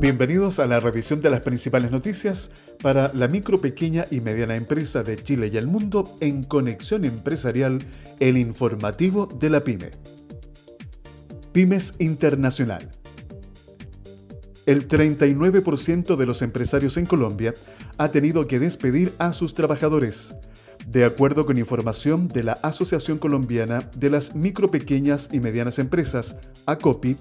Bienvenidos a la revisión de las principales noticias para la micro, pequeña y mediana empresa de Chile y el mundo en Conexión Empresarial, el informativo de la PyME. Pymes Internacional. El 39% de los empresarios en Colombia ha tenido que despedir a sus trabajadores. De acuerdo con información de la Asociación Colombiana de las Micro, Pequeñas y Medianas Empresas, ACOPI,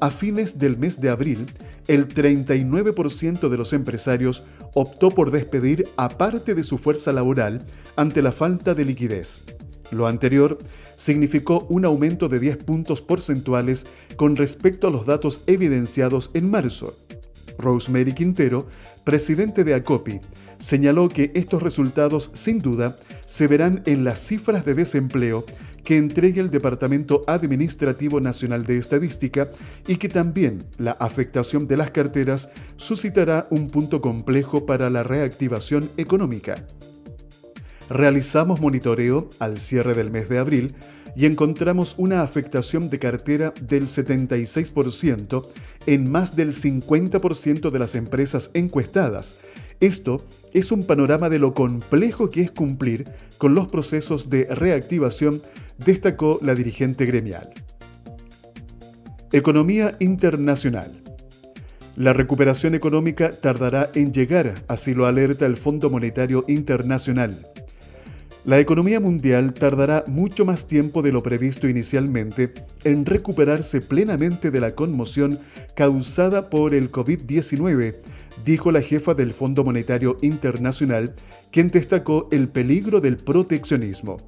a fines del mes de abril, el 39% de los empresarios optó por despedir a parte de su fuerza laboral ante la falta de liquidez. Lo anterior significó un aumento de 10 puntos porcentuales con respecto a los datos evidenciados en marzo. Rosemary Quintero, presidente de ACOPI, señaló que estos resultados sin duda se verán en las cifras de desempleo que entregue el Departamento Administrativo Nacional de Estadística y que también la afectación de las carteras suscitará un punto complejo para la reactivación económica. Realizamos monitoreo al cierre del mes de abril y encontramos una afectación de cartera del 76% en más del 50% de las empresas encuestadas. Esto es un panorama de lo complejo que es cumplir con los procesos de reactivación destacó la dirigente gremial. Economía internacional. La recuperación económica tardará en llegar, así lo alerta el Fondo Monetario Internacional. La economía mundial tardará mucho más tiempo de lo previsto inicialmente en recuperarse plenamente de la conmoción causada por el COVID-19, dijo la jefa del Fondo Monetario Internacional, quien destacó el peligro del proteccionismo.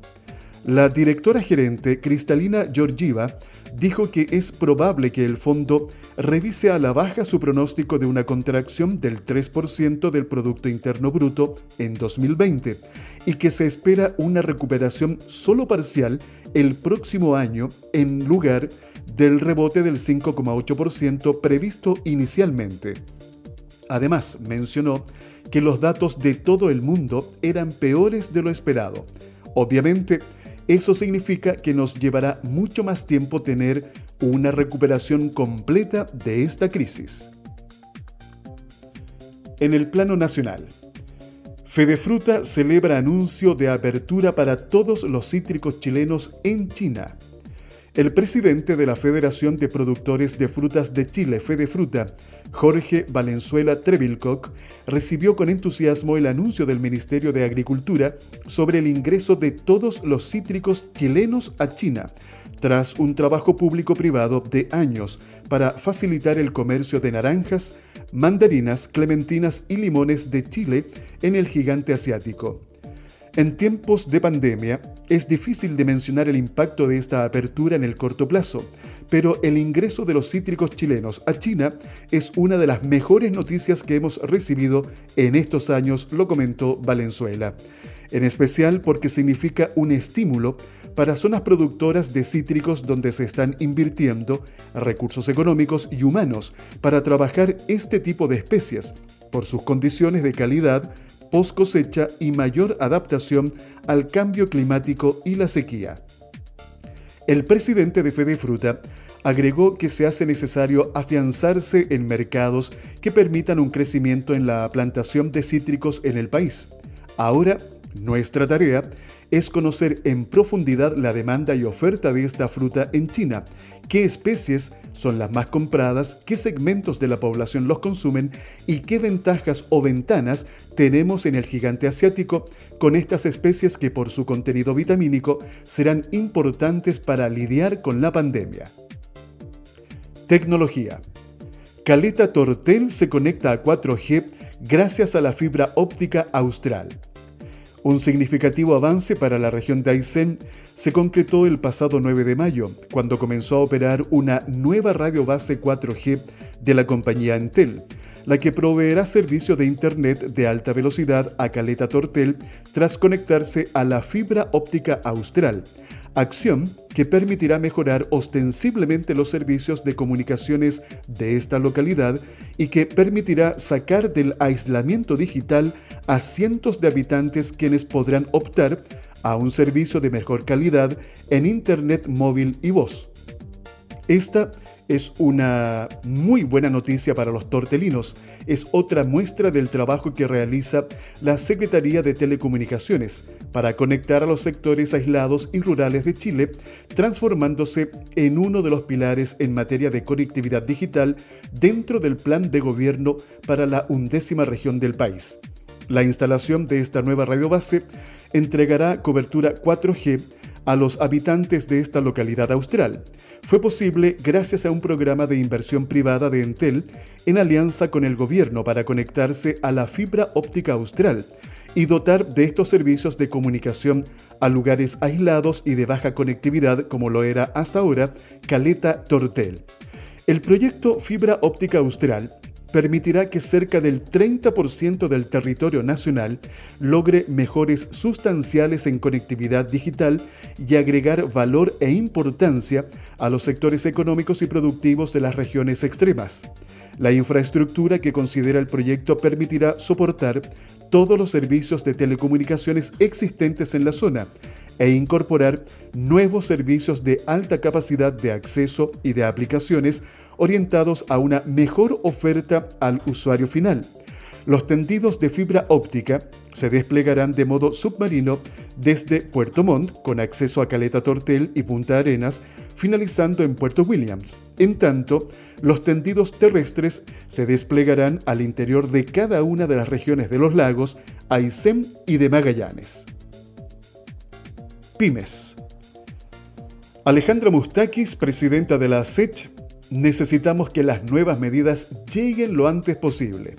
La directora gerente Cristalina Georgieva dijo que es probable que el fondo revise a la baja su pronóstico de una contracción del 3% del Producto Interno Bruto en 2020 y que se espera una recuperación solo parcial el próximo año en lugar del rebote del 5,8% previsto inicialmente. Además, mencionó que los datos de todo el mundo eran peores de lo esperado. Obviamente, eso significa que nos llevará mucho más tiempo tener una recuperación completa de esta crisis. En el plano nacional, Fedefruta celebra anuncio de apertura para todos los cítricos chilenos en China. El presidente de la Federación de Productores de Frutas de Chile, Fedefruta, Jorge Valenzuela Trevilcock, recibió con entusiasmo el anuncio del Ministerio de Agricultura sobre el ingreso de todos los cítricos chilenos a China, tras un trabajo público-privado de años para facilitar el comercio de naranjas, mandarinas, clementinas y limones de Chile en el gigante asiático. En tiempos de pandemia, es difícil de mencionar el impacto de esta apertura en el corto plazo, pero el ingreso de los cítricos chilenos a China es una de las mejores noticias que hemos recibido en estos años, lo comentó Valenzuela, en especial porque significa un estímulo para zonas productoras de cítricos donde se están invirtiendo recursos económicos y humanos para trabajar este tipo de especies, por sus condiciones de calidad, post cosecha y mayor adaptación al cambio climático y la sequía. El presidente de Fede Fruta agregó que se hace necesario afianzarse en mercados que permitan un crecimiento en la plantación de cítricos en el país. Ahora, nuestra tarea es conocer en profundidad la demanda y oferta de esta fruta en China, qué especies son las más compradas, qué segmentos de la población los consumen y qué ventajas o ventanas tenemos en el gigante asiático con estas especies que por su contenido vitamínico serán importantes para lidiar con la pandemia. Tecnología. Caleta Tortel se conecta a 4G gracias a la fibra óptica austral. Un significativo avance para la región de Aysén. Se concretó el pasado 9 de mayo, cuando comenzó a operar una nueva radio base 4G de la compañía Entel, la que proveerá servicio de Internet de alta velocidad a Caleta Tortel tras conectarse a la fibra óptica austral, acción que permitirá mejorar ostensiblemente los servicios de comunicaciones de esta localidad y que permitirá sacar del aislamiento digital a cientos de habitantes quienes podrán optar a un servicio de mejor calidad en Internet móvil y voz. Esta es una muy buena noticia para los tortelinos. Es otra muestra del trabajo que realiza la Secretaría de Telecomunicaciones para conectar a los sectores aislados y rurales de Chile, transformándose en uno de los pilares en materia de conectividad digital dentro del plan de gobierno para la undécima región del país. La instalación de esta nueva radiobase entregará cobertura 4G a los habitantes de esta localidad austral. Fue posible gracias a un programa de inversión privada de Entel en alianza con el gobierno para conectarse a la fibra óptica austral y dotar de estos servicios de comunicación a lugares aislados y de baja conectividad como lo era hasta ahora Caleta Tortel. El proyecto Fibra Óptica Austral permitirá que cerca del 30% del territorio nacional logre mejores sustanciales en conectividad digital y agregar valor e importancia a los sectores económicos y productivos de las regiones extremas. La infraestructura que considera el proyecto permitirá soportar todos los servicios de telecomunicaciones existentes en la zona e incorporar nuevos servicios de alta capacidad de acceso y de aplicaciones orientados a una mejor oferta al usuario final. Los tendidos de fibra óptica se desplegarán de modo submarino desde Puerto Montt, con acceso a Caleta Tortel y Punta Arenas, finalizando en Puerto Williams. En tanto, los tendidos terrestres se desplegarán al interior de cada una de las regiones de los lagos, Aysén y de Magallanes. Pymes. Alejandra Mustakis, presidenta de la SECH, necesitamos que las nuevas medidas lleguen lo antes posible.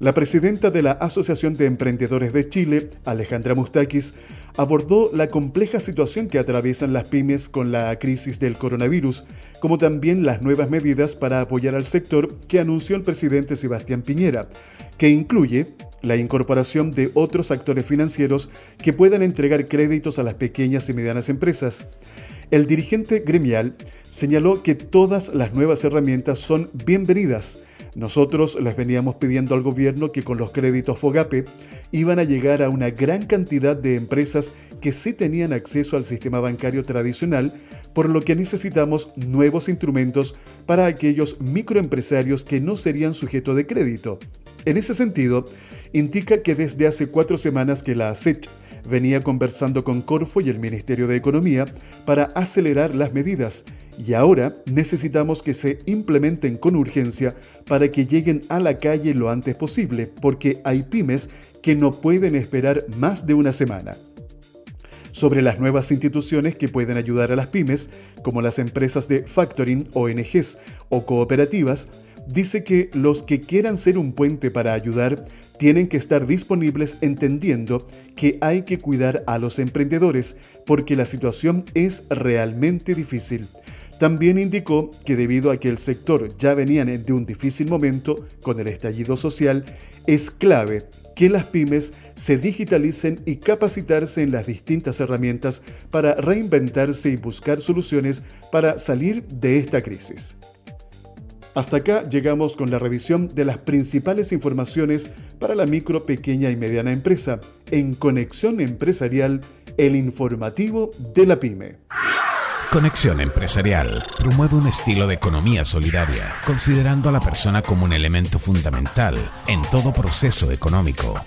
La presidenta de la Asociación de Emprendedores de Chile, Alejandra Mustakis, abordó la compleja situación que atraviesan las pymes con la crisis del coronavirus, como también las nuevas medidas para apoyar al sector que anunció el presidente Sebastián Piñera, que incluye la incorporación de otros actores financieros que puedan entregar créditos a las pequeñas y medianas empresas. El dirigente gremial señaló que todas las nuevas herramientas son bienvenidas. Nosotros les veníamos pidiendo al gobierno que con los créditos FOGAPE iban a llegar a una gran cantidad de empresas que sí tenían acceso al sistema bancario tradicional, por lo que necesitamos nuevos instrumentos para aquellos microempresarios que no serían sujeto de crédito. En ese sentido, indica que desde hace cuatro semanas que la ACET venía conversando con Corfo y el Ministerio de Economía para acelerar las medidas y ahora necesitamos que se implementen con urgencia para que lleguen a la calle lo antes posible, porque hay pymes que no pueden esperar más de una semana. Sobre las nuevas instituciones que pueden ayudar a las pymes, como las empresas de factoring, ONGs o cooperativas, dice que los que quieran ser un puente para ayudar tienen que estar disponibles entendiendo que hay que cuidar a los emprendedores porque la situación es realmente difícil. También indicó que debido a que el sector ya venía de un difícil momento con el estallido social, es clave que las pymes se digitalicen y capacitarse en las distintas herramientas para reinventarse y buscar soluciones para salir de esta crisis. Hasta acá llegamos con la revisión de las principales informaciones para la micro, pequeña y mediana empresa en Conexión Empresarial, el informativo de la pyme. Conexión Empresarial promueve un estilo de economía solidaria, considerando a la persona como un elemento fundamental en todo proceso económico.